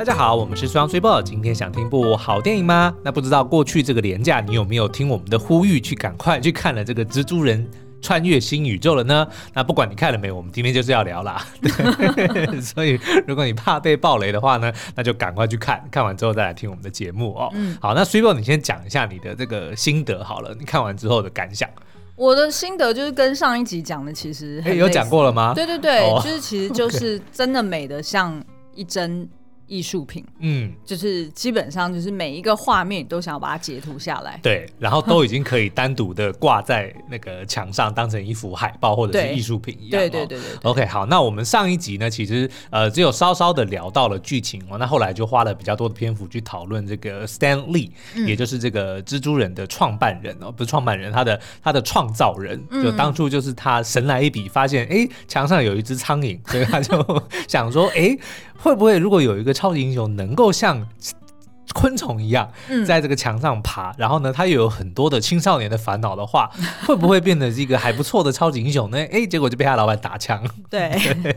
大家好，我们是双岁报。今天想听部好电影吗？那不知道过去这个廉假，你有没有听我们的呼吁，去赶快去看了这个蜘蛛人穿越新宇宙了呢？那不管你看了没，我们今天就是要聊啦。对 所以如果你怕被暴雷的话呢，那就赶快去看，看完之后再来听我们的节目哦。嗯，好，那岁报你先讲一下你的这个心得好了，你看完之后的感想。我的心得就是跟上一集讲的其实有讲过了吗？对对对，哦、就是其实就 是真的美的像一帧。艺术品，嗯，就是基本上就是每一个画面都想要把它截图下来，对，然后都已经可以单独的挂在那个墙上，当成一幅海报或者是艺术品一样。对对对对，对。OK，好，那我们上一集呢，其实呃只有稍稍的聊到了剧情哦，那后来就花了比较多的篇幅去讨论这个 Stan Lee，嗯，也就是这个蜘蛛人的创办人哦，不是创办人，他的他的创造人，就当初就是他神来一笔，发现哎墙上有一只苍蝇，所以他就 想说哎。会不会如果有一个超级英雄能够像昆虫一样，在这个墙上爬，嗯、然后呢，他又有很多的青少年的烦恼的话，会不会变得是一个还不错的超级英雄呢？哎，结果就被他老板打枪。对，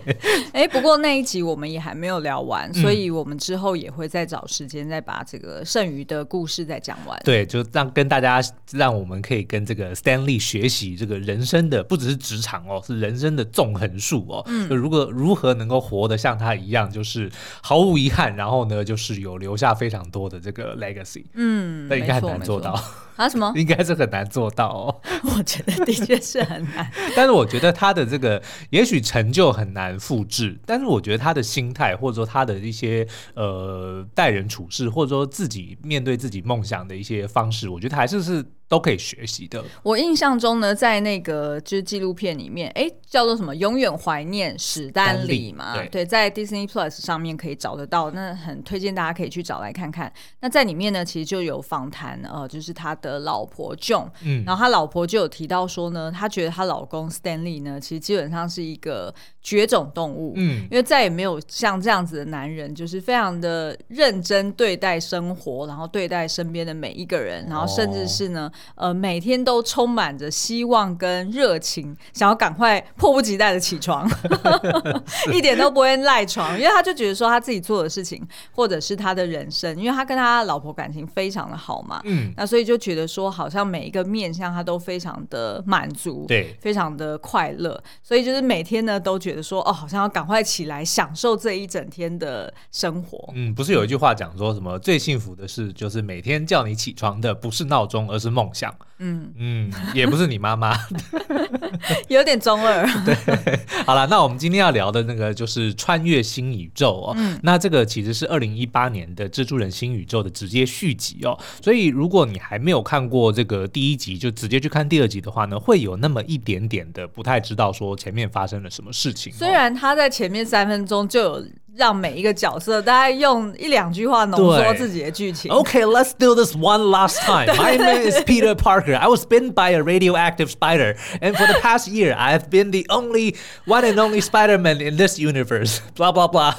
哎，不过那一集我们也还没有聊完，嗯、所以我们之后也会再找时间再把这个剩余的故事再讲完。对，就让跟大家，让我们可以跟这个 Stanley 学习这个人生的，不只是职场哦，是人生的纵横术哦。嗯，就如果如何能够活得像他一样，就是毫无遗憾，然后呢，就是有留下非常多。的这个 legacy，嗯，那应该很难做到 啊？什么？应该是很难做到哦。我觉得的确是很难，但是我觉得他的这个也许成就很难复制，但是我觉得他的心态或者说他的一些呃待人处事，或者说自己面对自己梦想的一些方式，我觉得还是是。都可以学习的。我印象中呢，在那个就是纪录片里面，哎，叫做什么？永远怀念史丹利嘛。对，对，在 Disney Plus 上面可以找得到，那很推荐大家可以去找来看看。那在里面呢，其实就有访谈，呃，就是他的老婆 Joan，嗯，然后他老婆就有提到说呢，她觉得她老公 Stanley 呢，其实基本上是一个绝种动物，嗯，因为再也没有像这样子的男人，就是非常的认真对待生活，然后对待身边的每一个人，然后甚至是呢。哦呃，每天都充满着希望跟热情，想要赶快迫不及待的起床，是。一点都不会赖床，因为他就觉得说他自己做的事情，或者是他的人生，因为他跟他老婆感情非常的好嘛，嗯，那所以就觉得说好像每一个面向他都非常的满足，对，非常的快乐，所以就是每天呢都觉得说哦，好像要赶快起来享受这一整天的生活。嗯，不是有一句话讲说什么最幸福的事就是每天叫你起床的不是闹钟，而是梦。想，嗯嗯，也不是你妈妈，有点中二。对，好了，那我们今天要聊的那个就是穿越新宇宙哦。嗯，那这个其实是二零一八年的蜘蛛人新宇宙的直接续集哦。所以如果你还没有看过这个第一集，就直接去看第二集的话呢，会有那么一点点的不太知道说前面发生了什么事情。虽然他在前面三分钟就有。让每一个角色大概用一两句话浓缩自己的剧情。Okay, let's do this one last time. My name is Peter Parker. I was bitten by a radioactive spider, and for the past year, I have been the only one and only Spider-Man in this universe. Blah blah blah.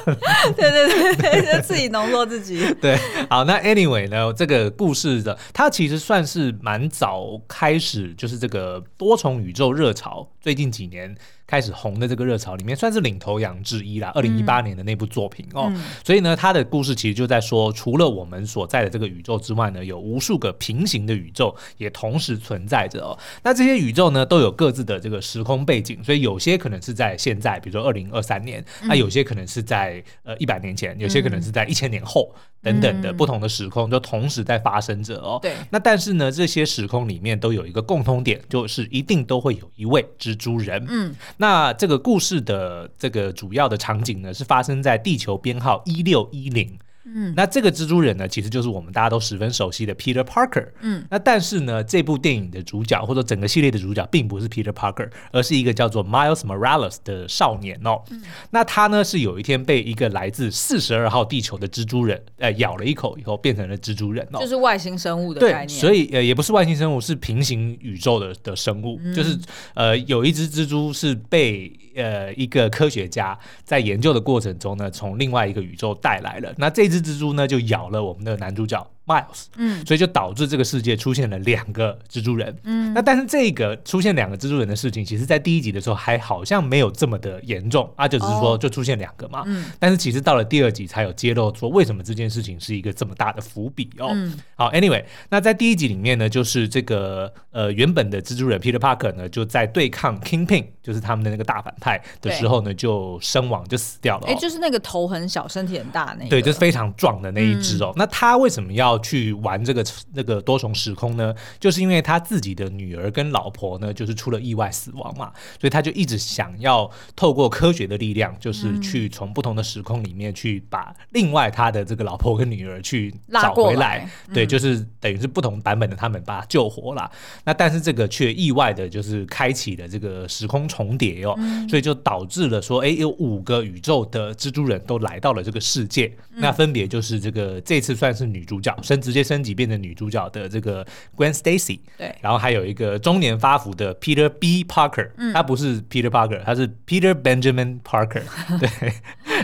对对对，就自己浓缩自己。对，好，那 anyway 呢，这个故事的它其实算是蛮早开始，就是这个多重宇宙热潮，最近几年。开始红的这个热潮里面，算是领头羊之一啦。二零一八年的那部作品、嗯、哦，所以呢，他的故事其实就在说，除了我们所在的这个宇宙之外呢，有无数个平行的宇宙也同时存在着哦。那这些宇宙呢，都有各自的这个时空背景，所以有些可能是在现在，比如说二零二三年，那、嗯、有些可能是在呃一百年前，有些可能是在一千年后。嗯等等的不同的时空就同时在发生着哦。对。那但是呢，这些时空里面都有一个共通点，就是一定都会有一位蜘蛛人。嗯。那这个故事的这个主要的场景呢，是发生在地球编号一六一零。嗯，那这个蜘蛛人呢，其实就是我们大家都十分熟悉的 Peter Parker。嗯，那但是呢，这部电影的主角或者整个系列的主角并不是 Peter Parker，而是一个叫做 Miles Morales 的少年哦。嗯，那他呢是有一天被一个来自四十二号地球的蜘蛛人呃咬了一口以后变成了蜘蛛人哦，就是外星生物的概念。对，所以呃也不是外星生物，是平行宇宙的的生物，嗯，就是呃有一只蜘蛛是被呃一个科学家在研究的过程中呢从另外一个宇宙带来了，那这。只蜘蛛呢，就咬了我们的男主角 Miles，嗯，所以就导致这个世界出现了两个蜘蛛人，嗯，那但是这个出现两个蜘蛛人的事情，其实在第一集的时候还好像没有这么的严重，啊，就只是说就出现两个嘛，嗯，但是其实到了第二集才有揭露说为什么这件事情是一个这么大的伏笔哦，嗯，好，Anyway，那在第一集里面呢，就是这个呃原本的蜘蛛人 Peter Parker 呢就在对抗 Kingpin，就是他们的那个大反派的时候呢就身亡就死掉了，哎，就是那个头很小、身体很大那个，对，就是非常壮的那一只哦，那他为什么要去玩这个那个多重时空呢，就是因为他自己的女儿跟老婆呢，就是出了意外死亡嘛，所以他就一直想要透过科学的力量，就是去从不同的时空里面去把另外他的这个老婆跟女儿去找回来，来对，就是等于是不同版本的他们把他救活了。那但是这个却意外的就是开启了这个时空重叠哦，所以就导致了说，哎，有五个宇宙的蜘蛛人都来到了这个世界，那分别就是这个这次算是女主角升直接。升级变成女主角的这个 Gwen Stacy，对，然后还有一个中年发福的 Peter B Parker，嗯，他不是 Peter Parker，他是 Peter Benjamin Parker，对，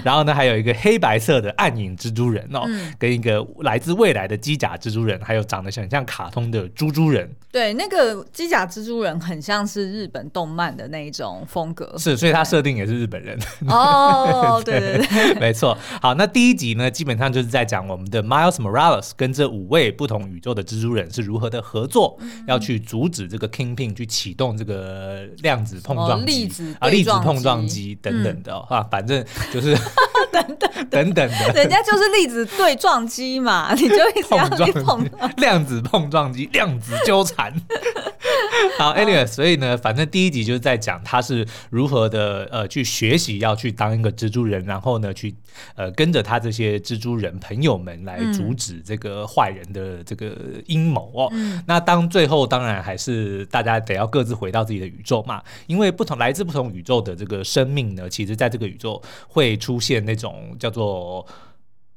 然后呢，还有一个黑白色的暗影蜘蛛人哦，嗯、跟一个来自未来的机甲蜘蛛人，还有长得很像卡通的猪猪人，对，那个机甲蜘蛛人很像是日本动漫的那一种风格，是，所以他设定也是日本人，哦，对。对对，没错，好，那第一集呢，基本上就是在讲我们的 Miles Morales 跟这五位不同宇宙的蜘蛛人是如何的合作，嗯、要去阻止这个 Kingpin 去启动这个量子碰撞机、哦、啊，粒子碰撞机等等的、哦嗯、啊，反正就是哈哈等等 等等的，人家就是粒子对撞机嘛，你就一直要去碰量子碰撞机，量子纠缠。好，Anyway，所以呢，反正第一集就是在讲他是如何的呃去学习要去当一个蜘蛛人，然后呢去呃跟着他这些蜘蛛人朋友们来阻止这个坏人的这个阴谋哦。嗯、那当最后当然还是大家得要各自回到自己的宇宙嘛，因为不同来自不同宇宙的这个生命呢，其实在这个宇宙会出现那种叫做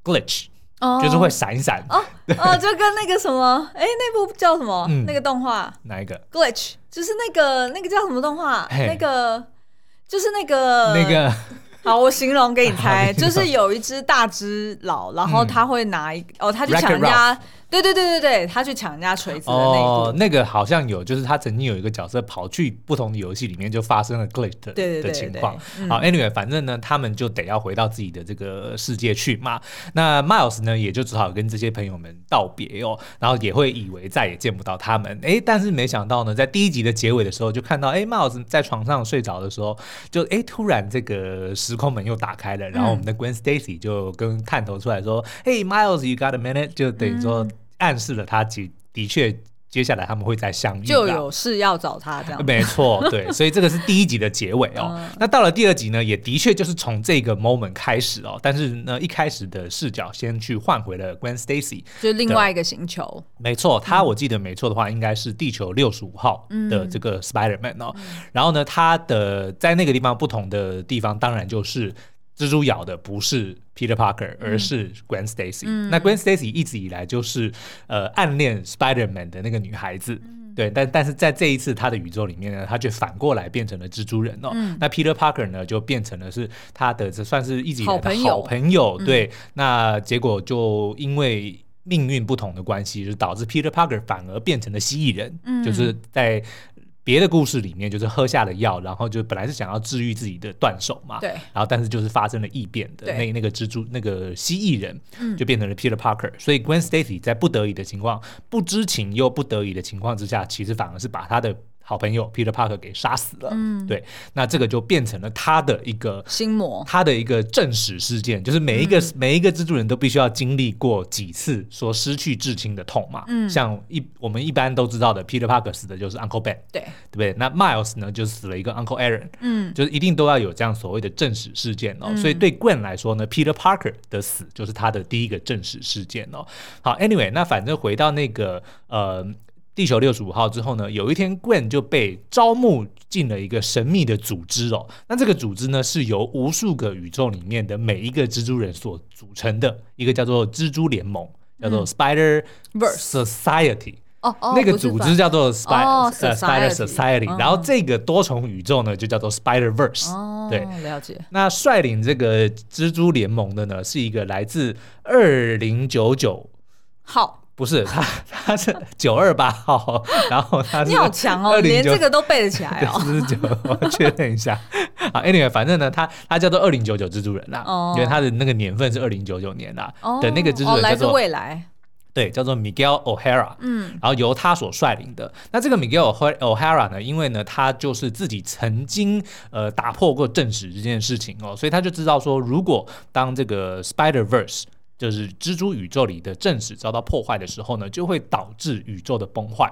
glitch。就是会闪闪哦哦，就跟那个什么，哎，那部叫什么？那个动画哪一个？Glitch，就是那个那个叫什么动画？那个就是那个那个。好，我形容给你猜，就是有一只大只佬，然后他会拿一哦，他就抢人家。对对对对对，他去抢人家锤子的那一、哦，那个好像有，就是他曾经有一个角色跑去不同的游戏里面，就发生了 glitch 的情况。嗯、好，anyway，反正呢，他们就得要回到自己的这个世界去嘛。那 Miles 呢，也就只好跟这些朋友们道别哦，然后也会以为再也见不到他们。哎，但是没想到呢，在第一集的结尾的时候，就看到哎，Miles 在床上睡着的时候，就哎，突然这个时空门又打开了，然后我们的 Gwen Stacy 就跟探头出来说：“嘿、嗯 hey，Miles，you got a minute？” 就等于说。暗示了他的的确，接下来他们会再相遇，就有事要找他这样。没错，对，所以这个是第一集的结尾哦。嗯、那到了第二集呢，也的确就是从这个 moment 开始哦。但是呢，一开始的视角先去换回了 Gwen Stacy，就另外一个星球。没错，他我记得没错的话，应该是地球六十五号的这个 Spider-Man 哦。嗯、然后呢，他的在那个地方不同的地方，当然就是。蜘蛛咬的不是 Peter Parker，而是 Gwen Stacy。嗯、那 Gwen Stacy 一直以来就是呃暗恋 Spider-Man 的那个女孩子，嗯、对。但但是在这一次他的宇宙里面呢，他却反过来变成了蜘蛛人哦。嗯、那 Peter Parker 呢，就变成了是他的这算是一直以来的好朋友。对，嗯、那结果就因为命运不同的关系，就导致 Peter Parker 反而变成了蜥蜴人，嗯、就是在。别的故事里面就是喝下了药，然后就本来是想要治愈自己的断手嘛，对，然后但是就是发生了异变的那那个蜘蛛那个蜥蜴人，就变成了 Peter Parker，嗯，所以 Gwen Stacy 在不得已的情况，不知情又不得已的情况之下，其实反而是把他的。好朋友 Peter Parker 给杀死了，嗯，对，那这个就变成了他的一个心魔，他的一个正史事件，就是每一个、嗯、每一个蜘蛛人都必须要经历过几次说失去至亲的痛嘛，嗯，像一我们一般都知道的 Peter Parker 死的就是 Uncle Ben，对，对不对？那 Miles 呢，就死了一个 Uncle Aaron，嗯，就是一定都要有这样所谓的正史事件哦，嗯、所以对 Gwen 来说呢，Peter Parker 的死就是他的第一个正史事件哦。好，Anyway，那反正回到那个呃。地球六十五号之后呢，有一天 Gwen 就被招募进了一个神秘的组织哦。那这个组织呢，是由无数个宇宙里面的每一个蜘蛛人所组成的一个叫做蜘蛛联盟，叫做 Spider Verse Society。哦哦，那个组织叫做 Spider Spider Society。然后这个多重宇宙呢，就叫做 Spider Verse。哦，对，了解。那率领这个蜘蛛联盟的呢，是一个来自二零九九号。不是他，他是九二八号，然后他是你好强哦，连这个都背得起来哦。四十九，我确认一下。啊，Anyway，反正呢，他他叫做二零九九蜘蛛人啦，哦、因为他的那个年份是二零九九年啦。哦、的那个蜘蛛人叫做、未来，对，叫做 Miguel O'Hara，嗯，然后由他所率领的。那这个 Miguel O'Hara 呢，因为呢，他就是自己曾经呃打破过正史这件事情哦，所以他就知道说，如果当这个 Spider Verse 就是蜘蛛宇宙里的正史遭到破坏的时候呢，就会导致宇宙的崩坏。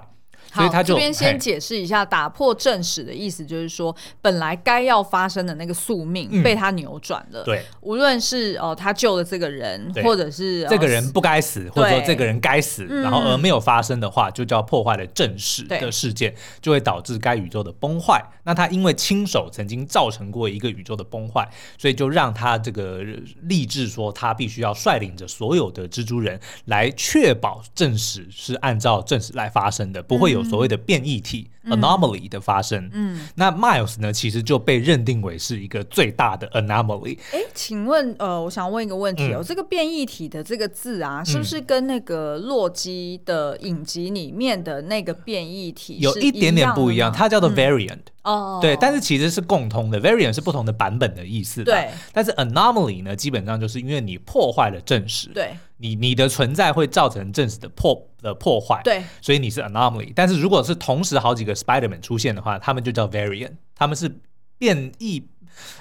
所以他就这边先解释一下，打破正史的意思就是说，本来该要发生的那个宿命被他扭转了。对，无论是哦，他救了这个人，或者是这个人不该死，或者说这个人该死，然后而没有发生的话，就叫破坏了正史的事件，就会导致该宇宙的崩坏。那他因为亲手曾经造成过一个宇宙的崩坏，所以就让他这个立志说，他必须要率领着所有的蜘蛛人来确保正史是按照正史来发生的，不会有。所谓的变异体、anomaly 的发生，嗯，那 Miles 呢，其实就被认定为是一个最大的 anomaly。哎，请问，呃，我想问一个问题哦，嗯、这个变异体的这个字啊，是不是跟那个洛基的影集里面的那个变异体有一点点不一样？它叫做 variant。嗯哦，对，但是其实是共通的，variant 是不同的版本的意思。对，但是 anomaly 呢，基本上就是因为你破坏了证实，对，你你的存在会造成证实的破的破坏，对，所以你是 anomaly。但是如果是同时好几个 Spider-Man 出现的话，他们就叫 variant，他们是变异。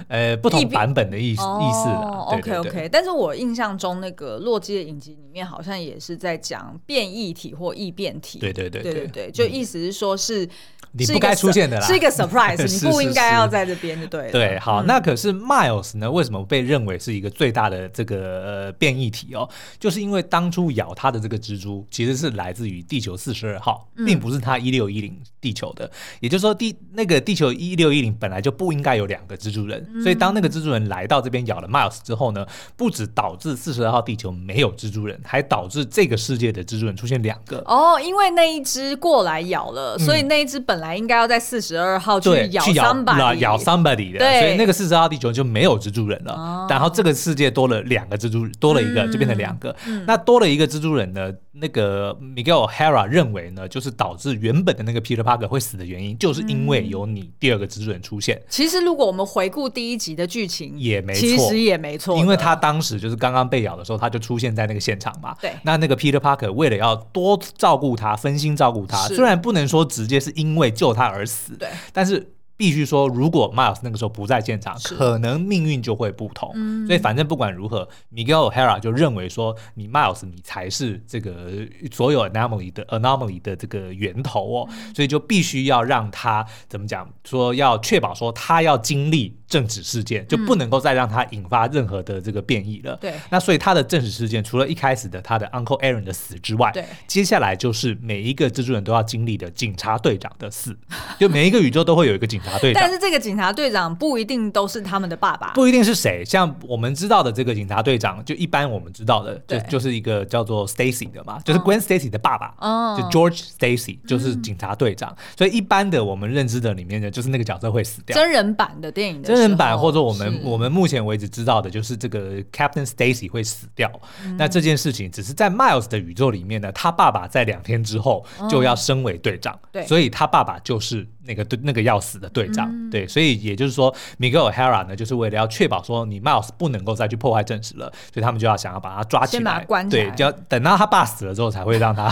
呃，不同版本的意思意思啊。OK OK，但是我印象中那个洛基的影集里面好像也是在讲变异体或异变体。对对对对对对，就意思是说是你不该出现的啦，是一个 surprise，你不应该要在这边，就对。对，好，那可是 Miles 呢？为什么被认为是一个最大的这个呃变异体哦？就是因为当初咬他的这个蜘蛛其实是来自于地球四十二号，并不是他一六一零地球的。也就是说，地那个地球一六一零本来就不应该有两个蜘蛛。所以当那个蜘蛛人来到这边咬了 Miles 之后呢，不止导致四十二号地球没有蜘蛛人，还导致这个世界的蜘蛛人出现两个。哦，因为那一只过来咬了，所以那一只本来应该要在四十二号去咬 somebody，咬 somebody 的，对，所以那个四十二号地球就没有蜘蛛人了。哦、然后这个世界多了两个蜘蛛，多了一个就变成两个。嗯、那多了一个蜘蛛人呢？那个 Miguel O'Hara 认为呢，就是导致原本的那个 Peter Parker 会死的原因，就是因为有你第二个蜘蛛人出现。嗯、其实如果我们回顾第一集的剧情，也没错，其实也没错，因为他当时就是刚刚被咬的时候，他就出现在那个现场嘛。对，那那个 Peter Parker 为了要多照顾他，分心照顾他，虽然不能说直接是因为救他而死，对，但是。必须说，如果 Miles 那个时候不在现场，可能命运就会不同。嗯、所以反正不管如何，Miguel O'Hara 就认为说，你 Miles 你才是这个所有 anomaly 的 anomaly 的这个源头哦，嗯、所以就必须要让他怎么讲？说要确保说他要经历正史事件，就不能够再让他引发任何的这个变异了。对、嗯，那所以他的政治事件除了一开始的他的 Uncle Aaron 的死之外，对，接下来就是每一个蜘蛛人都要经历的警察队长的死，就每一个宇宙都会有一个警察队长。但是这个警察队长不一定都是他们的爸爸，不一定是谁。像我们知道的这个警察队长，就一般我们知道的，就就是一个叫做 Stacy 的嘛，就是 Gwen Stacy 的爸爸，就 George Stacy 就是警察队长。所以一般的我们认知的里面呢，就是那个角色会死掉。真人版的电影，真人版或者我们我们目前为止知道的就是这个 Captain Stacy 会死掉。那这件事情只是在 Miles 的宇宙里面呢，他爸爸在两天之后就要升为队长，对，所以他爸爸就是。那个对那个要死的队长，嗯、对，所以也就是说，Miguel O'Hara 呢，就是为了要确保说你 Miles 不能够再去破坏证实了，所以他们就要想要把他抓起来，对，就要等到他爸死了之后才会让他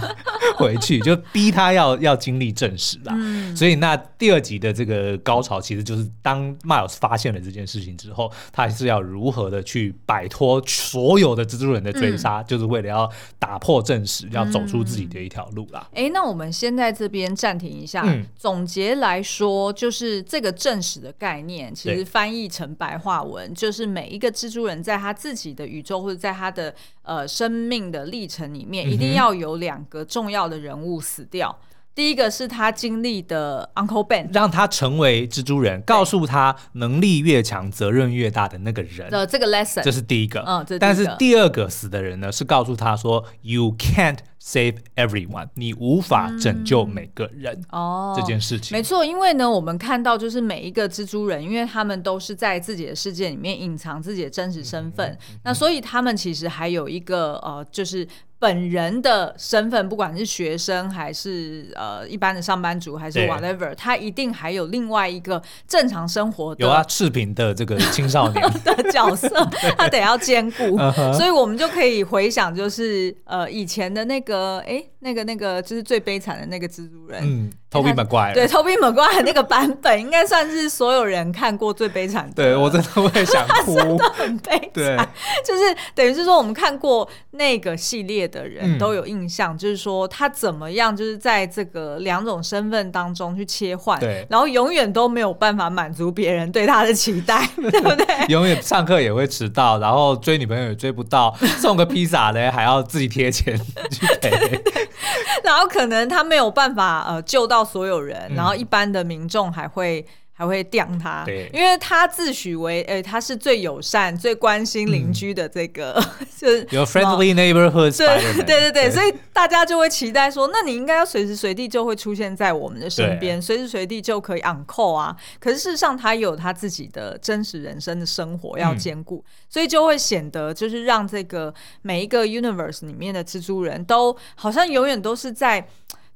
回去，就逼他要要经历证实啦。嗯、所以那第二集的这个高潮，其实就是当 Miles 发现了这件事情之后，他还是要如何的去摆脱所有的蜘蛛人的追杀，嗯、就是为了要打破证实，要走出自己的一条路啦。哎、嗯，那我们先在这边暂停一下，嗯、总结来。说，就是这个正史的概念，其实翻译成白话文，就是每一个蜘蛛人在他自己的宇宙或者在他的呃生命的历程里面，一定要有两个重要的人物死掉。第一个是他经历的 Uncle Ben，让他成为蜘蛛人，告诉他能力越强，责任越大的那个人的这个 lesson，这是第一个。嗯。但是第二个死的人呢，是告诉他说，You can't save everyone，你无法拯救每个人哦。这件事情。没错，因为呢，我们看到就是每一个蜘蛛人，因为他们都是在自己的世界里面隐藏自己的真实身份，那所以他们其实还有一个呃，就是。本人的身份，不管是学生还是呃一般的上班族，还是 whatever，他一定还有另外一个正常生活的，有啊，赤贫的这个青少年。的角色，他得要兼顾，所以我们就可以回想，就是呃以前的那个，个哎，那个那个就是最悲惨的那个蜘蛛人，，Tobey Maguire，对，Tobey Maguire 那个版本，应该算是所有人看过最悲惨的，对我真的会想哭，真的很悲惨，对，就是等于是说我们看过那个系列的人都有印象，嗯、就是说他怎么样，就是在这个两种身份当中去切换，对，然后永远都没有办法满足别人对他的期待，对不对？永远上课也会迟到，然后追女朋友也追不到，送个披萨嘞还要自己贴钱去赔，然后可能他没有办法呃救到所有人，然后一般的民众还会。还会刁他，因为他自诩为，哎，他是最友善、最关心邻居的这个，嗯、就是有 friendly neighborhood，对对对对，所以大家就会期待说，那你应该要随时随地就会出现在我们的身边，随时随地就可以 on call 啊。可是事实上，他有他自己的真实人生的生活要兼顾，嗯、所以就会显得就是让这个每一个 universe 里面的蜘蛛人都好像永远都是在。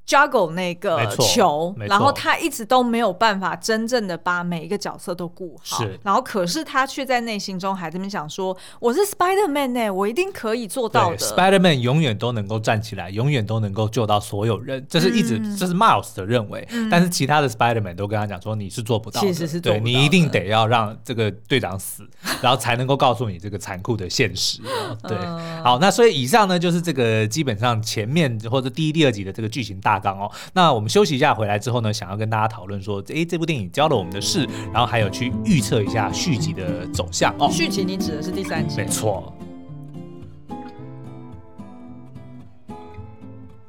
Juggle 那个球，然后他一直都没有办法真正的把每一个角色都顾好，是。然后可是他却在内心中还这么想说：“我是 Spider-Man 呢、欸，我一定可以做到的。”Spider-Man 永远都能够站起来，永远都能够救到所有人，这是一直、嗯、这是 Miles 的认为。嗯、但是其他的 Spider-Man 都跟他讲说：“你是做不到的，其实是对你一定得要让这个队长死，然后才能够告诉你这个残酷的现实。”对，嗯、好，那所以以上呢就是这个基本上前面或者第一、第二集的这个剧情大。哦，那我们休息一下，回来之后呢，想要跟大家讨论说，诶，这部电影教了我们的事，然后还有去预测一下续集的走向哦。续集你指的是第三集？没错。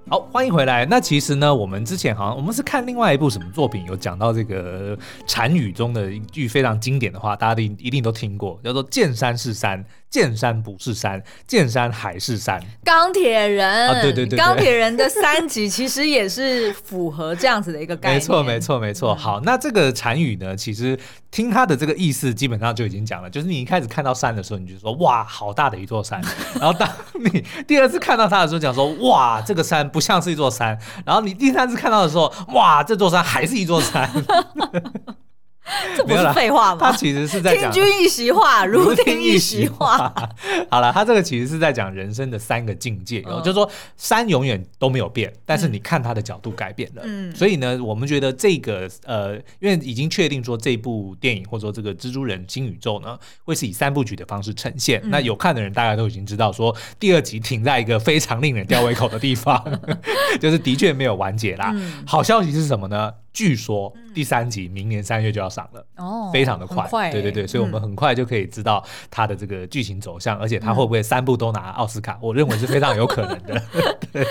好，欢迎回来。那其实呢，我们之前好像我们是看另外一部什么作品，有讲到这个禅语中的一句非常经典的话，大家都一定都听过，叫做“见山是山”。见山不是山，见山还是山。钢铁人，啊、对对对，对，钢铁人的三集其实也是符合这样子的一个概念。没错，没错，没错。好，那这个禅语呢，其实听它的这个意思，基本上就已经讲了，就是你一开始看到山的时候，你就说哇，好大的一座山。然后当你第二次看到它的时候，讲说哇，这个山不像是一座山。然后你第三次看到的时候，哇，这座山还是一座山。这不是废话吗？他其实是在讲“听君 一席话，如听一席话”。好了，他这个其实是在讲人生的三个境界，嗯、就是说山永远都没有变，但是你看他的角度改变了。嗯，所以呢，我们觉得这个呃，因为已经确定说这部电影或者说这个蜘蛛人新宇宙呢，会是以三部曲的方式呈现。嗯、那有看的人大概都已经知道，说第二集停在一个非常令人吊胃口的地方，就是的确没有完结啦。嗯、好消息是什么呢？据说第三集明年三月就要上了，哦，非常的快，快对对对，所以我们很快就可以知道它的这个剧情走向，嗯、而且它会不会三部都拿奥斯卡？嗯、我认为是非常有可能的。对，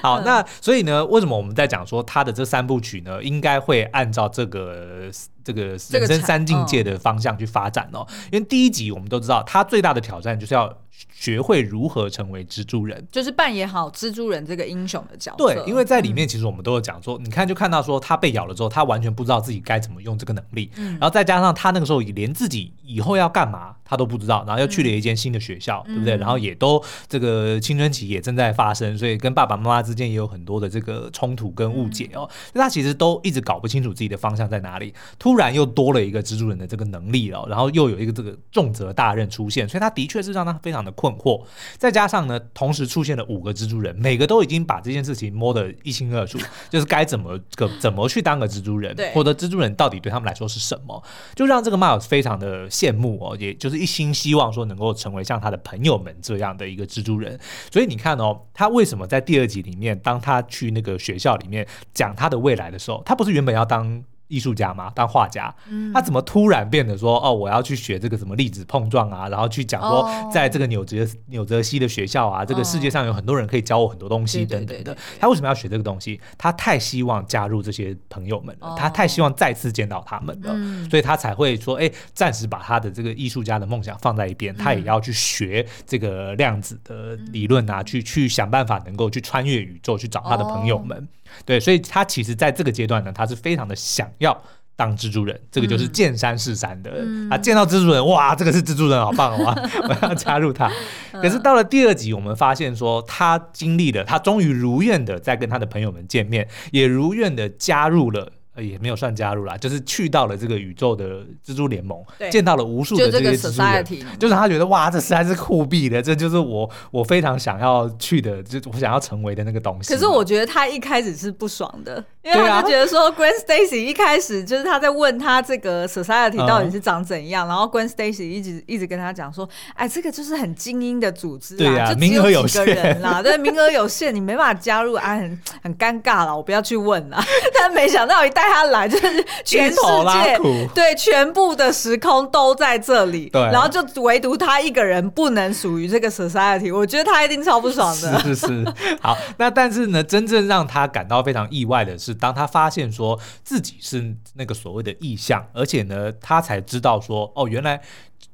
好，嗯、那所以呢，为什么我们在讲说它的这三部曲呢？应该会按照这个这个人生三境界的方向去发展哦。因为第一集我们都知道，它最大的挑战就是要。学会如何成为蜘蛛人，就是扮演好蜘蛛人这个英雄的角色。对，因为在里面其实我们都有讲说，嗯、你看就看到说他被咬了之后，他完全不知道自己该怎么用这个能力，嗯、然后再加上他那个时候也连自己以后要干嘛他都不知道，然后又去了一间新的学校，嗯、对不对？然后也都这个青春期也正在发生，所以跟爸爸妈妈之间也有很多的这个冲突跟误解哦。那、嗯、他其实都一直搞不清楚自己的方向在哪里，突然又多了一个蜘蛛人的这个能力了，然后又有一个这个重责大任出现，所以他的确是让他非常的困惑。再加上呢，同时出现了五个蜘蛛人，每个都已经把这件事情摸得一清二楚，就是该怎么个怎么去当个蜘蛛人，或者蜘蛛人到底对他们来说是什么，就让这个 Miles 非常的羡慕哦，也就是一心希望说能够成为像他的朋友们这样的一个蜘蛛人。所以你看哦，他为什么在第二集里面，当他去那个学校里面讲他的未来的时候，他不是原本要当。艺术家嘛，当画家，嗯、他怎么突然变得说哦，我要去学这个什么粒子碰撞啊，然后去讲说，在这个纽泽纽泽西的学校啊，这个世界上有很多人可以教我很多东西等等的。他为什么要学这个东西？他太希望加入这些朋友们了，哦、他太希望再次见到他们了，嗯、所以他才会说，哎，暂时把他的这个艺术家的梦想放在一边，嗯、他也要去学这个量子的理论啊，嗯、去去想办法能够去穿越宇宙去找他的朋友们。哦。对，所以他其实在这个阶段呢，他是非常的想要当蜘蛛人，这个就是见山是山的。嗯、他见到蜘蛛人，哇，这个是蜘蛛人，好棒啊！我要加入他。可是到了第二集，我们发现说，他经历了，他终于如愿的在跟他的朋友们见面，也如愿的加入了。也没有算加入啦，就是去到了这个宇宙的蜘蛛联盟，对见到了无数的这些蜘蛛人，就是他觉得哇，这实在是酷毙的，这就是我我非常想要去的，就我想要成为的那个东西。可是我觉得他一开始是不爽的，因为他就觉得说，Gwen Stacy 一开始就是他在问他这个 Society 到底是长怎样，嗯、然后 Gwen Stacy 一直一直跟他讲说，哎，这个就是很精英的组织，对啊，名额有限啦，对，名额有限，你没办法加入，啊，很很尴尬了，我不要去问了。但没想到一带他来，就是全世界对全部的时空都在这里，对，然后就唯独他一个人不能属于这个 society，我觉得他一定超不爽的。是是是，好，那但是呢，真正让他感到非常意外的是，当他发现说自己是那个所谓的意象，而且呢，他才知道说，哦，原来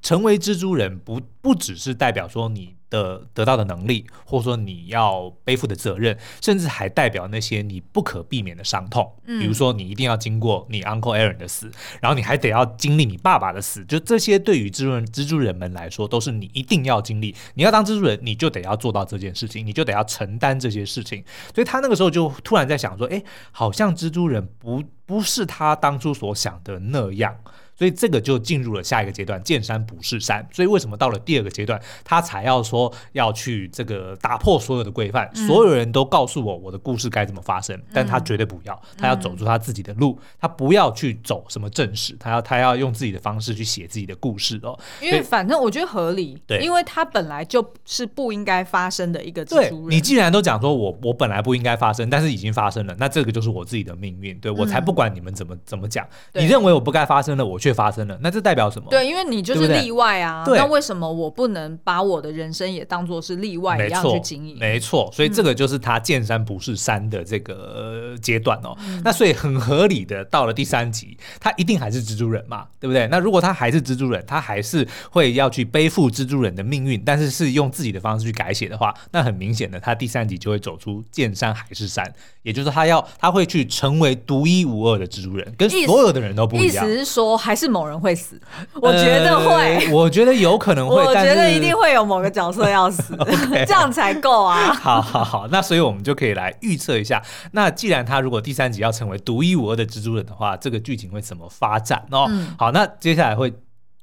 成为蜘蛛人不不只是代表说你。的得到的能力，或者说你要背负的责任，甚至还代表那些你不可避免的伤痛。嗯，比如说你一定要经过你 Uncle Aaron 的死，然后你还得要经历你爸爸的死，就这些对于蜘蛛人蜘蛛人们来说，都是你一定要经历。你要当蜘蛛人，你就得要做到这件事情，你就得要承担这些事情。所以他那个时候就突然在想说，哎，好像蜘蛛人不不是他当初所想的那样。所以这个就进入了下一个阶段，见山不是山。所以为什么到了第二个阶段，他才要说要去这个打破所有的规范，嗯、所有人都告诉我我的故事该怎么发生，但他绝对不要，他要走出他自己的路，他不要去走什么正史，他要他要用自己的方式去写自己的故事哦。因为反正我觉得合理，对，因为他本来就是不应该发生的一个蜘蛛人。你既然都讲说我我本来不应该发生，但是已经发生了，那这个就是我自己的命运，对，我才不管你们怎么怎么讲。你认为我不该发生的，我却发生了，那这代表什么？对，因为你就是例外啊。对，那为什么我不能把我的人生也当做是例外一样去经营？没错，所以这个就是他见山不是山的这个阶段哦。嗯、那所以很合理的，到了第三集，他一定还是蜘蛛人嘛，对不对？那如果他还是蜘蛛人，他还是会要去背负蜘蛛人的命运，但是是用自己的方式去改写的话，那很明显的，他第三集就会走出见山还是山，也就是他要他会去成为独一无二的蜘蛛人，跟所有的人都不一样。意思是说，还是某人会死？我觉得会，呃，我觉得有可能会，我觉得一定会有某个角色要死，Okay 这样才够啊！好好好，那所以我们就可以来预测一下，那既然他如果第三集要成为独一无二的蜘蛛人的话，这个剧情会怎么发展哦？嗯、好，那接下来会。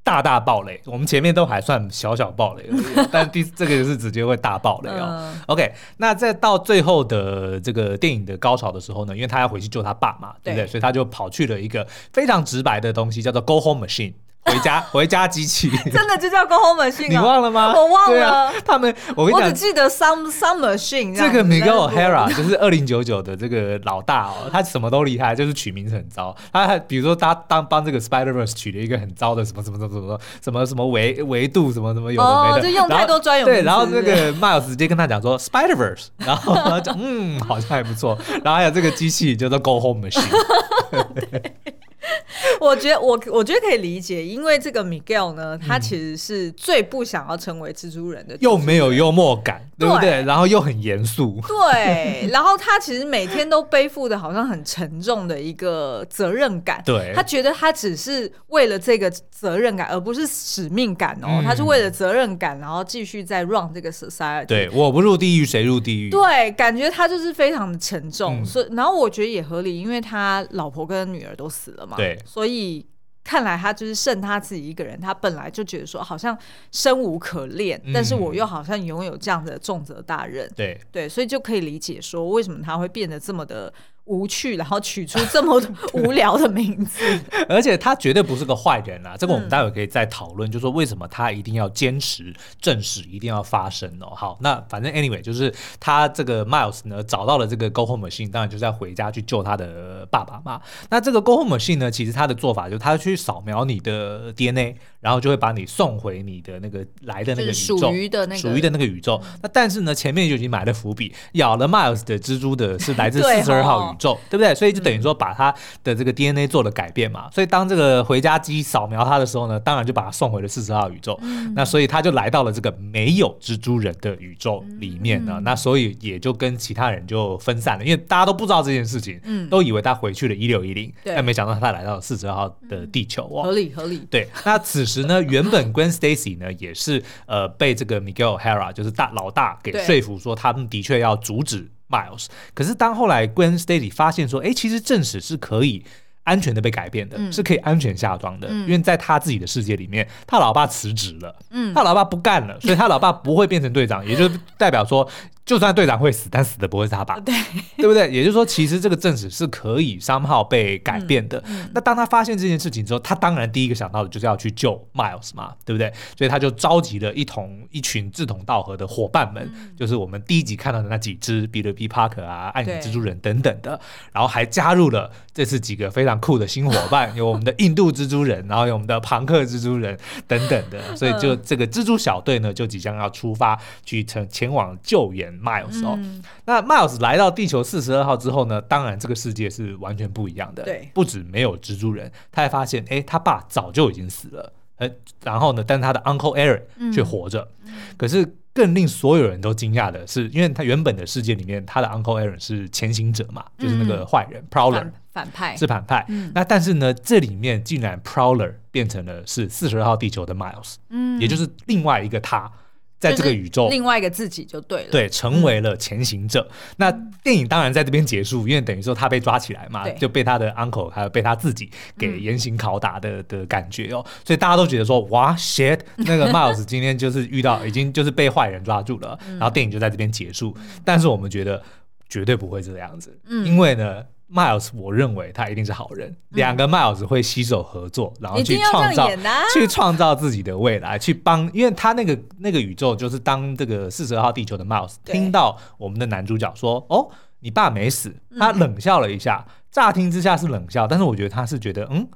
大大爆雷，我们前面都还算小小爆雷了，但第这个是直接会大爆雷哦。嗯、OK，那在到最后的这个电影的高潮的时候呢，因为他要回去救他爸嘛，对不对？对，所以他就跑去了一个非常直白的东西，叫做 Go Home Machine。回家，回家机器，真的就叫 Go Home Machine，你忘了吗？我忘了。啊、他们，我跟你讲，我只记得 Some Some Machine 这。这个 Miguel O'Hara 就是二零九九的这个老大哦，他什么都厉害，就是取名字很糟。他还比如说他当帮这个 Spider Verse 取了一个很糟的什么什么什么什么什么什么维维度什么什么有的没的，哦、就用太多专有。对，然后那个 Miles 直接跟他讲说 Spider Verse，然后他讲嗯，好像还不错。然后还有这个机器叫做 Go Home Machine。我觉得我我觉得可以理解，因为这个 Miguel 呢，他其实是最不想要成为蜘蛛人的蛛人，又没有幽默感，对不对？对，然后又很严肃，对。然后他其实每天都背负的好像很沉重的一个责任感，对。他觉得他只是为了这个责任感，而不是使命感哦。嗯、他是为了责任感，然后继续在 run 这个 society。对，我不入地狱谁入地狱？对，感觉他就是非常的沉重，嗯、所以然后我觉得也合理，因为他老婆跟女儿都死了嘛。对，所以看来他就是剩他自己一个人。他本来就觉得说好像生无可恋，嗯、但是我又好像拥有这样的重责大任。对对，所以就可以理解说为什么他会变得这么的无趣，然后取出这么无聊的名字。而且他绝对不是个坏人啊，这个我们待会可以再讨论，嗯、就是说为什么他一定要坚持正史一定要发生哦。好，那反正 anyway 就是他这个 Miles 呢找到了这个 Go Home Machine，当然就是要回家去救他的爸爸嘛。那这个 Go Home Machine 呢，其实他的做法就是他去扫描你的 DNA。然后就会把你送回你的那个来的那个宇宙，属于的那个属于的那个宇宙。那但是呢，前面就已经埋了伏笔，咬了 Miles 的蜘蛛的是来自 四十二号宇宙，对，不对？所以就等于说把他的这个 DNA 做了改变嘛。嗯、所以当这个回家机扫描他的时候呢，当然就把他送回了四十号宇宙。嗯、那所以他就来到了这个没有蜘蛛人的宇宙里面呢。嗯、那所以也就跟其他人就分散了，因为大家都不知道这件事情，嗯，都以为他回去了一六一零，但没想到他来到了四十号的地球哦。合理合理。对，那此时呢，原本 Gwen Stacy 呢也是呃被这个 Miguel O'Hara 就是大老大给说服说他们的确要阻止 Miles，可是当后来 Gwen Stacy 发现说，哎，其实正史是可以安全的被改变的，嗯、是可以安全下装的，嗯、因为在他自己的世界里面，他老爸辞职了，嗯、他老爸不干了，所以他老爸不会变成队长，也就代表说。就算队长会死，但死的不会是他爸，对，对不对？也就是说，其实这个正史是可以 somehow 被改变的。那当他发现这件事情之后，他当然第一个想到的就是要去救 Miles 嘛，对不对？所以他就召集了一同一群志同道合的伙伴们，嗯、就是我们第一集看到的那几只，彼得 B. Parker 啊、暗影蜘蛛人等等的，然后还加入了这次几个非常酷的新伙伴，有我们的印度蜘蛛人，然后有我们的庞克蜘蛛人等等的，所以就这个蜘蛛小队呢，就即将要出发去前前往救援。Miles 哦，嗯、那 Miles 来到地球四十二号之后呢，当然这个世界是完全不一样的。对，不止没有蜘蛛人，他还发现，哎，他爸早就已经死了。呃，然后呢，但是他的 Uncle Aaron 却活着。嗯、可是更令所有人都惊讶的是，因为他原本的世界里面，他的 Uncle Aaron 是前行者嘛，就是那个坏人、嗯、Prowler 反派。是反派。嗯、那但是呢，这里面竟然 Prowler 变成了是四十二号地球的 Miles，嗯，也就是另外一个他。在这个宇宙，另外一个自己就对了，对，成为了前行者。嗯、那电影当然在这边结束，因为等于说他被抓起来嘛，就被他的 uncle 还有被他自己给严刑拷打的、嗯、的感觉哦。所以大家都觉得说，哇，shit，那个 Miles 今天就是遇到已经就是被坏人抓住了，嗯、然后电影就在这边结束。嗯、但是我们觉得绝对不会这样子，嗯、因为呢。Miles，我认为他一定是好人。两个 Miles 会携手合作，然后去创造、去创造自己的未来，去帮。因为他那个那个宇宙，就是当这个四十二号地球的 Miles 听到我们的男主角说：“哦，你爸没死。”他冷笑了一下，乍听之下是冷笑，但是我觉得他是觉得嗯。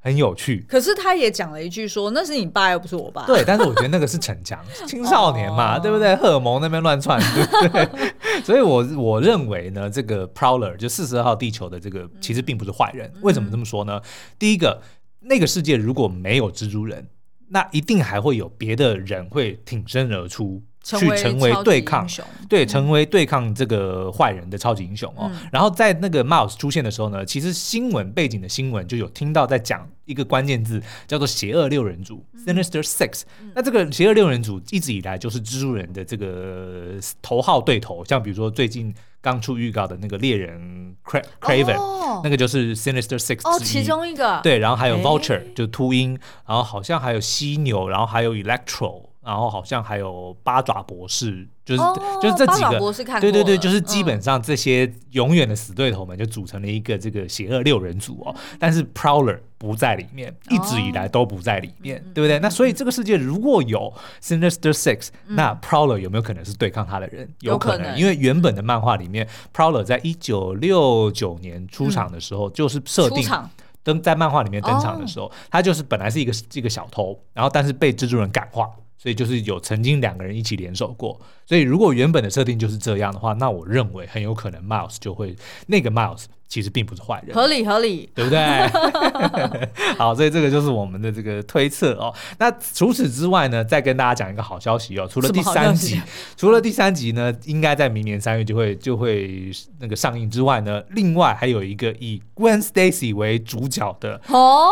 很有趣，可是他也讲了一句说：“那是你爸，又不是我爸。”对，但是我觉得那个是逞强，青少年嘛，对不对？荷尔蒙那边乱窜，对不对？所以我我认为呢，这个 Prowler 就四十二号地球的这个其实并不是坏人。为什么这么说呢？第一个，那个世界如果没有蜘蛛人，那一定还会有别的人会挺身而出。去成为对抗，对，成为对抗这个坏人的超级英雄哦。嗯、然后在那个 Miles 出现的时候呢，其实新闻背景的新闻就有听到在讲一个关键字，叫做“邪恶六人组 ”（Sinister Six）。那这个邪恶六人组一直以来就是蜘蛛人的这个头号对头，像比如说最近刚出预告的那个猎人 Craven，、哦、那个就是 Sinister Six、哦、其中一个。对，然后还有 Vulture，诶就秃鹰，然后好像还有犀牛，然后还有 Electro。然后好像还有八爪博士，就是、哦、就是这几个，对对对，就是基本上这些永远的死对头们就组成了一个这个邪恶六人组哦。嗯、但是 Prowler 不在里面，一直以来都不在里面，哦、对不对？那所以这个世界如果有 Sinister Six，、嗯、那 Prowler 有没有可能是对抗他的人？有可能，可能因为原本的漫画里面、嗯、，Prowler 在一九六九年出场的时候就是设定登在漫画里面登场的时候，哦、他就是本来是一个一个小偷，然后但是被蜘蛛人感化。所以就是有曾经两个人一起联手过，所以如果原本的设定就是这样的话，那我认为很有可能 Miles 就会那个 Miles 其实并不是坏人，合理合理，对不对？好，所以这个就是我们的这个推测哦。那除此之外呢，再跟大家讲一个好消息哦，除了第三集，除了第三集呢，应该在明年三月就会就会那个上映之外呢，另外还有一个以 Gwen Stacy 为主角的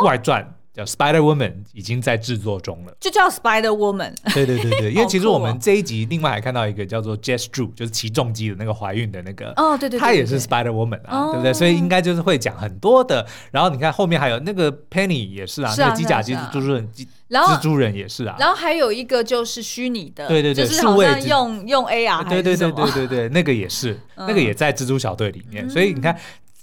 外传。叫 Spider Woman 已经在制作中了，就叫 Spider Woman。对对对对，因为其实我们这一集另外还看到一个叫做 Jess Drew，就是起重机的那个怀孕的那个，哦对对，她也是 Spider Woman 啊，对不对？所以应该就是会讲很多的。然后你看后面还有那个 Penny 也是啊，那个机甲机蜘蛛人，蜘蛛人也是啊。然后还有一个就是虚拟的，对对对，就是好像用用 AR，对对对对对对，那个也是，那个也在蜘蛛小队里面。所以你看。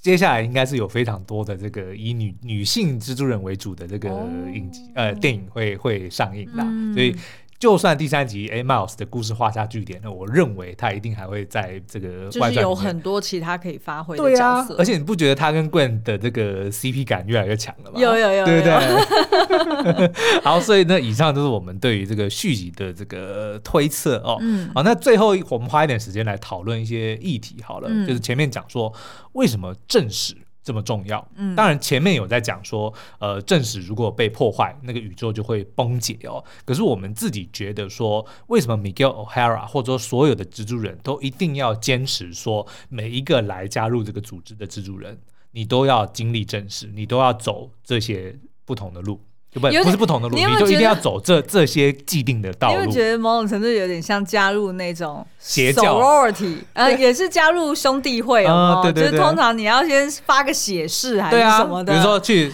接下来应该是有非常多的这个以女女性蜘蛛人为主的这个影集、哦、呃电影会会上映的，嗯、所以。就算第三集 A Miles 的故事画下句点，那我认为他一定还会在这个外传有很多其他可以发挥的角色。而且你不觉得他跟 Gwen 的这个 CP 感越来越强了吗？有有有，对不对？好，所以呢，以上就是我们对于这个续集的这个推测哦。嗯。好，那最后我们花一点时间来讨论一些议题好了，就是前面讲说为什么正史这么重要，嗯，当然前面有在讲说，呃，正史如果被破坏，那个宇宙就会崩解哦。可是我们自己觉得说，为什么 Miguel O'Hara 或者说所有的蜘蛛人都一定要坚持说，每一个来加入这个组织的蜘蛛人，你都要经历正史，你都要走这些不同的路。不，不是不同的路，你，就一定要走这这些既定的道路。因为觉得某种程度有点像加入那种邪教，sorority，呃，也是加入兄弟会哦。对对对，就是通常你要先发个血誓还是什么的，比如说去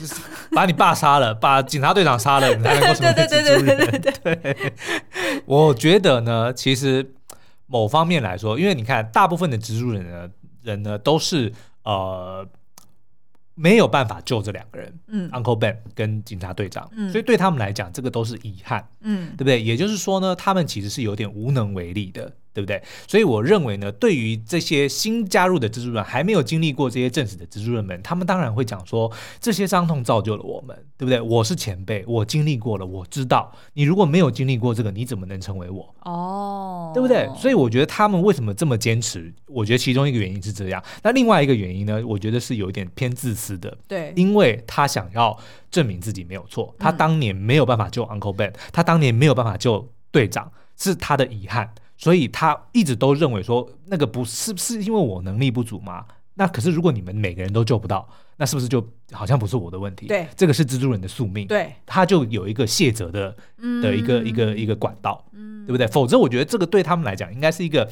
把你爸杀了，把警察队长杀了，你才能够成为蜘蛛人。对对对对对对对。我觉得呢，其实某方面来说，因为你看，大部分的蜘蛛人呢，人呢都是呃。没有办法救这两个人，嗯，Uncle Ben 跟警察队长，嗯，所以对他们来讲，这个都是遗憾，嗯，对不对？也就是说呢，他们其实是有点无能为力的。对不对？所以我认为呢，对于这些新加入的蜘蛛人，还没有经历过这些正史的蜘蛛人们，他们当然会讲说，这些伤痛造就了我们，对不对？我是前辈，我经历过了，我知道。你如果没有经历过这个，你怎么能成为我？哦，对不对？所以我觉得他们为什么这么坚持？我觉得其中一个原因是这样。那另外一个原因呢？我觉得是有一点偏自私的。对，因为他想要证明自己没有错。他当年没有办法救 Uncle Ben，他当年没有办法救队长，是他的遗憾。所以他一直都认为说，那个不是是因为我能力不足吗？那可是如果你们每个人都救不到，那是不是就好像不是我的问题？对，这个是蜘蛛人的宿命。对，他就有一个卸责的的一个、嗯、一个一个管道，嗯，对不对？否则我觉得这个对他们来讲应该是一个。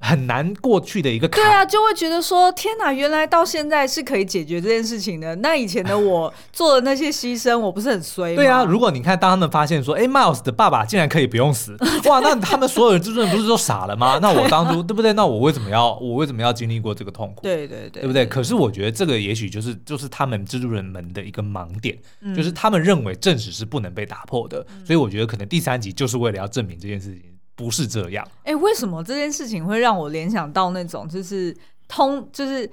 很难过去的一个坎。对啊，就会觉得说天哪，原来到现在是可以解决这件事情的。那以前的我做的那些牺牲，我不是很衰吗？对啊，如果你看，当他们发现说，哎，Miles 的爸爸竟然可以不用死，哇，那他们所有的蜘蛛人不是都傻了吗？那我当初对不对？那我为什么要我为什么要经历过这个痛苦？对对对，对不对？可是我觉得这个也许就是就是他们蜘蛛人们的一个盲点，就是他们认为正史是不能被打破的，所以我觉得可能第三集就是为了要证明这件事情。不是这样。哎、欸，为什么这件事情会让我联想到那种就是通，就是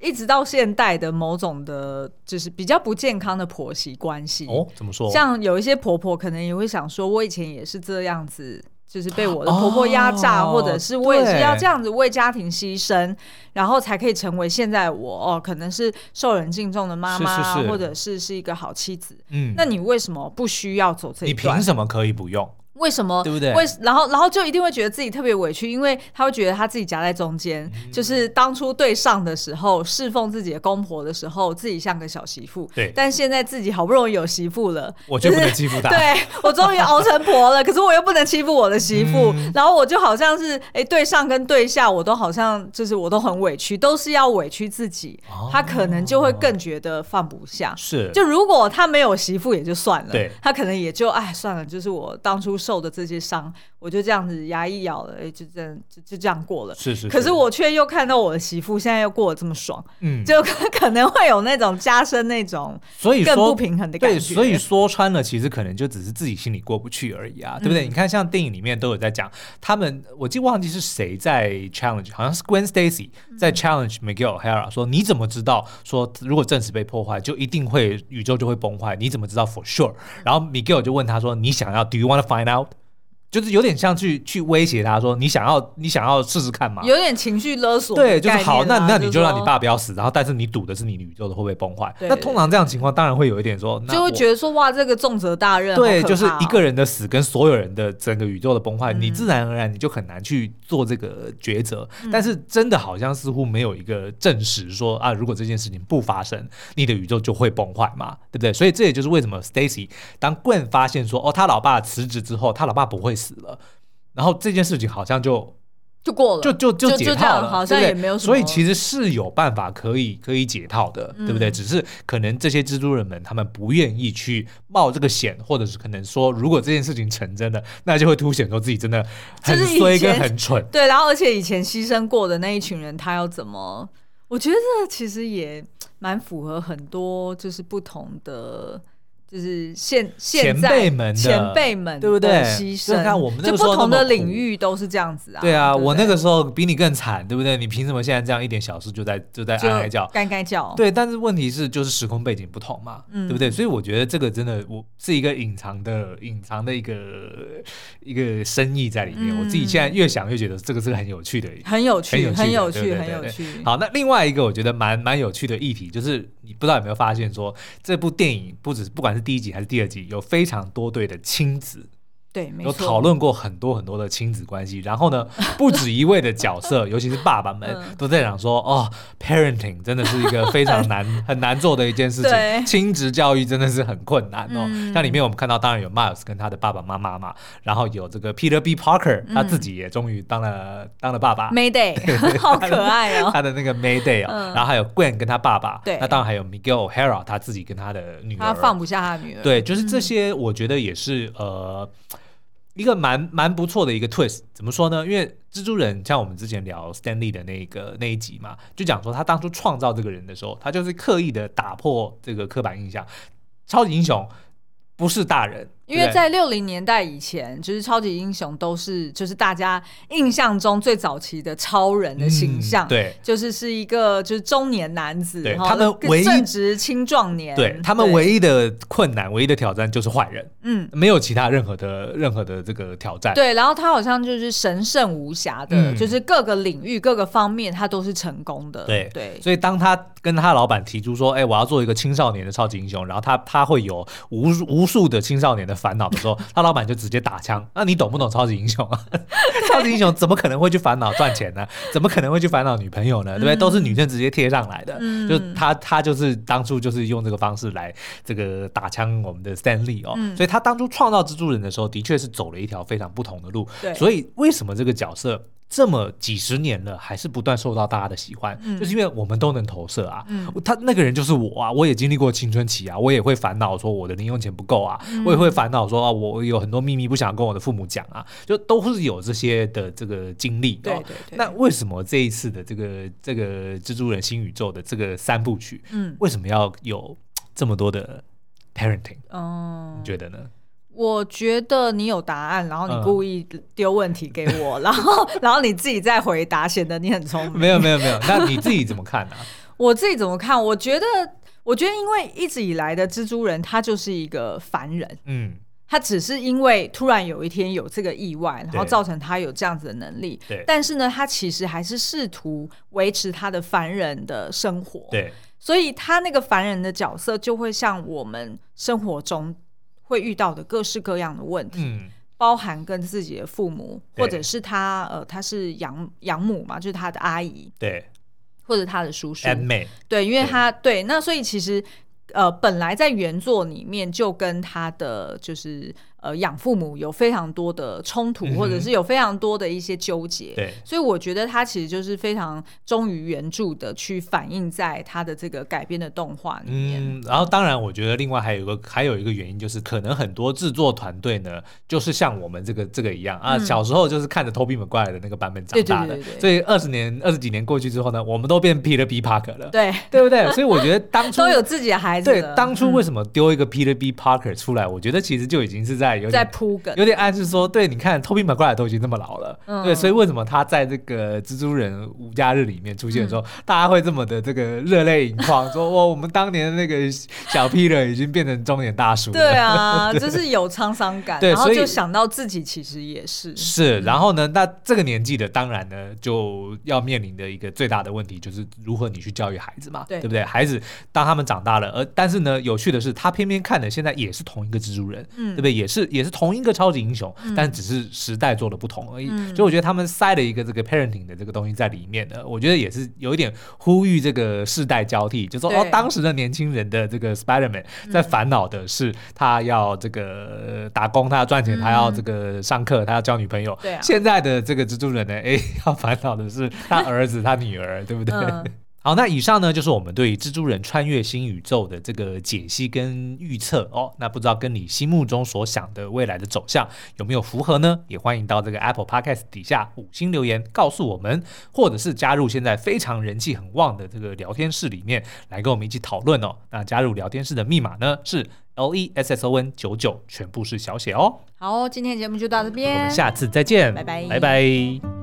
一直到现代的某种的，就是比较不健康的婆媳关系？哦，怎么说？像有一些婆婆可能也会想说，我以前也是这样子，就是被我的婆婆压榨，哦、或者是我也是要这样子为家庭牺牲，然后才可以成为现在我哦，可能是受人敬重的妈妈，是是是或者是是一个好妻子。嗯，那你为什么不需要走这一段？你凭什么可以不用？为什么？对不对？为然后然后就一定会觉得自己特别委屈，因为他会觉得他自己夹在中间，嗯、就是当初对上的时候侍奉自己的公婆的时候，自己像个小媳妇。对。但现在自己好不容易有媳妇了，我就不能欺负他。对，我终于熬成婆了，可是我又不能欺负我的媳妇，嗯、然后我就好像是哎，对上跟对下我都好像就是我都很委屈，都是要委屈自己。哦、他可能就会更觉得放不下。是。就如果他没有媳妇也就算了，对，他可能也就哎算了，就是我当初受。的这些伤，我就这样子牙一咬了，哎，就这样就就这样过了。是是，是。可是我却又看到我的媳妇现在又过得这么爽，嗯，就可能会有那种加深那种，所以更不平衡的感觉。对，所以说穿了，其实可能就只是自己心里过不去而已啊，对不对？嗯、你看，像电影里面都有在讲，他们我记忘记是谁在 challenge，好像是 Gwen Stacy 在 challenge Miguel O'Hara 说：“你怎么知道说如果证实被破坏，就一定会宇宙就会崩坏？你怎么知道 for sure？” 然后 Miguel 就问他说：“你想要？Do you want to find out？” 就是有点像去去威胁他说，你想要你想要试试看嘛？有点情绪勒索。对，就是好，那那你就让你爸不要死，然后但是你赌的是你宇宙的会不会崩坏？那通常这样情况当然会有一点说，就会觉得说哇，这个重责大任。对，就是一个人的死跟所有人的整个宇宙的崩坏，你自然而然你就很难去做这个抉择。但是真的好像似乎没有一个证实说啊，如果这件事情不发生，你的宇宙就会崩坏嘛，对不对？所以这也就是为什么 Stacy 当 Gwen 发现说哦，他老爸辞职之后，他老爸不会死了。然后这件事情好像就就过了，就就就解套了，好像也没有什么。所以其实是有办法可以可以解套的，对不对？只是可能这些蜘蛛人们他们不愿意去冒这个险，或者是可能说，如果这件事情成真的，那就会凸显说自己真的很衰跟很蠢。对，然后而且以前牺牲过的那一群人，他要怎么？我觉得这其实也蛮符合很多就是不同的。就是现现在前辈们的前辈们对不对？牺牲，你看我们那个时候不同的领域都是这样子啊。对啊，我那个时候比你更惨，对不对？你凭什么现在这样一点小事就在就在哀哀叫、该该叫？对，但是问题是就是时空背景不同嘛，对不对？所以我觉得这个真的我是一个隐藏的隐藏的一个一个深意在里面。我自己现在越想越觉得这个是很有趣的，很有趣，很有趣，很有趣。好，那另外一个我觉得蛮蛮有趣的议题就是，不知道有没有发现说这部电影不只是不管是。第一集还是第二集，有非常多对的亲子。对，没错，有讨论过很多很多的亲子关系，然后呢，不止一位的角色，尤其是爸爸们都在讲说，哦，parenting 真的是一个非常难、很难做的一件事情，亲职教育真的是很困难哦。像里面我们看到，当然有 Miles 跟他的爸爸妈妈嘛，然后有这个 Peter B. Parker，他自己也终于当了当了爸爸，Mayday，好可爱哦，他的那个 Mayday 哦，然后还有 Gwen 跟他爸爸，对，那当然还有 Miguel O'Hara 他自己跟他的女儿，他放不下他的女儿，对，就是这些，我觉得也是呃。一个蛮蛮不错的一个 twist，怎么说呢？因为蜘蛛人像我们之前聊 Stanley 的那个那一集嘛，就讲说他当初创造这个人的时候，他就是刻意的打破这个刻板印象，超级英雄不是大人。因为在六零年代以前，就是超级英雄都是就是大家印象中最早期的超人的形象，对，就是是一个就是中年男子，他们唯一正值青壮年，对他们唯一的困难、唯一的挑战就是坏人，嗯，没有其他任何的任何的这个挑战，对，然后他好像就是神圣无瑕的，就是各个领域各个方面他都是成功的，对对，所以当他跟他老板提出说，哎，我要做一个青少年的超级英雄，然后他他会有无无数的青少年的烦恼的时候，他老板就直接打枪。那你懂不懂超级英雄啊？超级英雄怎么可能会去烦恼赚钱呢？怎么可能会去烦恼女朋友呢？对不对？都是女生直接贴上来的。嗯、就他他就是当初就是用这个方式来这个打枪我们的 Stanley 哦。嗯、所以他当初创造蜘蛛人的时候，的确是走了一条非常不同的路。对所以为什么这个角色？这么几十年了，还是不断受到大家的喜欢，嗯、就是因为我们都能投射啊。嗯、他那个人就是我啊，我也经历过青春期啊，我也会烦恼说我的零用钱不够啊，嗯、我也会烦恼说啊，我有很多秘密不想跟我的父母讲啊，就都是有这些的这个经历。对对对。那为什么这一次的这个这个蜘蛛人新宇宙的这个三部曲，嗯，为什么要有这么多的 parenting？哦，你觉得呢？我觉得你有答案，然后你故意丢问题给我，嗯、然后然后你自己再回答，显得你很聪明。没有没有没有，那你自己怎么看呢、啊？我自己怎么看？我觉得，我觉得，因为一直以来的蜘蛛人，他就是一个凡人，嗯，他只是因为突然有一天有这个意外，然后造成他有这样子的能力，对。但是呢，他其实还是试图维持他的凡人的生活，对。所以他那个凡人的角色就会像我们生活中。会遇到的各式各样的问题，嗯、包含跟自己的父母，或者是他呃，他是养养母嘛，就是他的阿姨，对，或者他的叔叔，妹对，因为他对，对，那所以其实呃，本来在原作里面就跟他的就是。呃，养父母有非常多的冲突，或者是有非常多的一些纠结。对，所以我觉得他其实就是非常忠于原著的，去反映在他的这个改编的动画里面。嗯，然后当然，我觉得另外还有一个还有一个原因，就是可能很多制作团队呢，就是像我们这个这个一样啊，小时候就是看着 Tobey Maguire 的那个版本长大的，所以二十年二十几年过去之后呢，我们都变 Peter B Parker 了，对对不对？所以我觉得当 初都有自己的孩子，对，当初为什么丢一个 Peter B Parker 出来？我觉得其实就已经是在。在有点在铺梗，有点暗示说，对，你看 Tobey Maguire 都已经那么老了，嗯、对，所以为什么他在这个蜘蛛人无家日里面出现的时候，嗯、大家会这么的这个热泪盈眶，说哇，我们当年的那个小 Peter 已经变成中年大叔了，对啊，就是有沧桑感，对，然后就想到自己其实也是是，然后呢，那这个年纪的当然呢，就要面临的一个最大的问题就是如何你去教育孩子嘛，对，对不对？孩子当他们长大了，而但是呢，有趣的是，他偏偏看的现在也是同一个蜘蛛人，嗯，对不对？也是也是同一个超级英雄，嗯、但只是时代做的不同而已。嗯、所以我觉得他们塞了一个这个 parenting 的这个东西在里面的，我觉得也是有一点呼吁这个世代交替，就说哦，当时的年轻人的这个 Spider-Man 在烦恼的是他要这个打工，他要赚钱，他要这个上课，他要交女朋友。对、啊，现在的这个蜘蛛人呢，哎，要烦恼的是他儿子、他女儿，对不对？嗯好，那以上呢就是我们对蜘蛛人穿越新宇宙的这个解析跟预测哦。那不知道跟你心目中所想的未来的走向有没有符合呢？也欢迎到这个 Apple Podcast 底下五星留言告诉我们，或者是加入现在非常人气很旺的这个聊天室里面来跟我们一起讨论哦。那加入聊天室的密码呢是 L E S S O N 九九，全部是小写哦。好，今天节目就到这边，我们下次再见，拜拜，拜拜。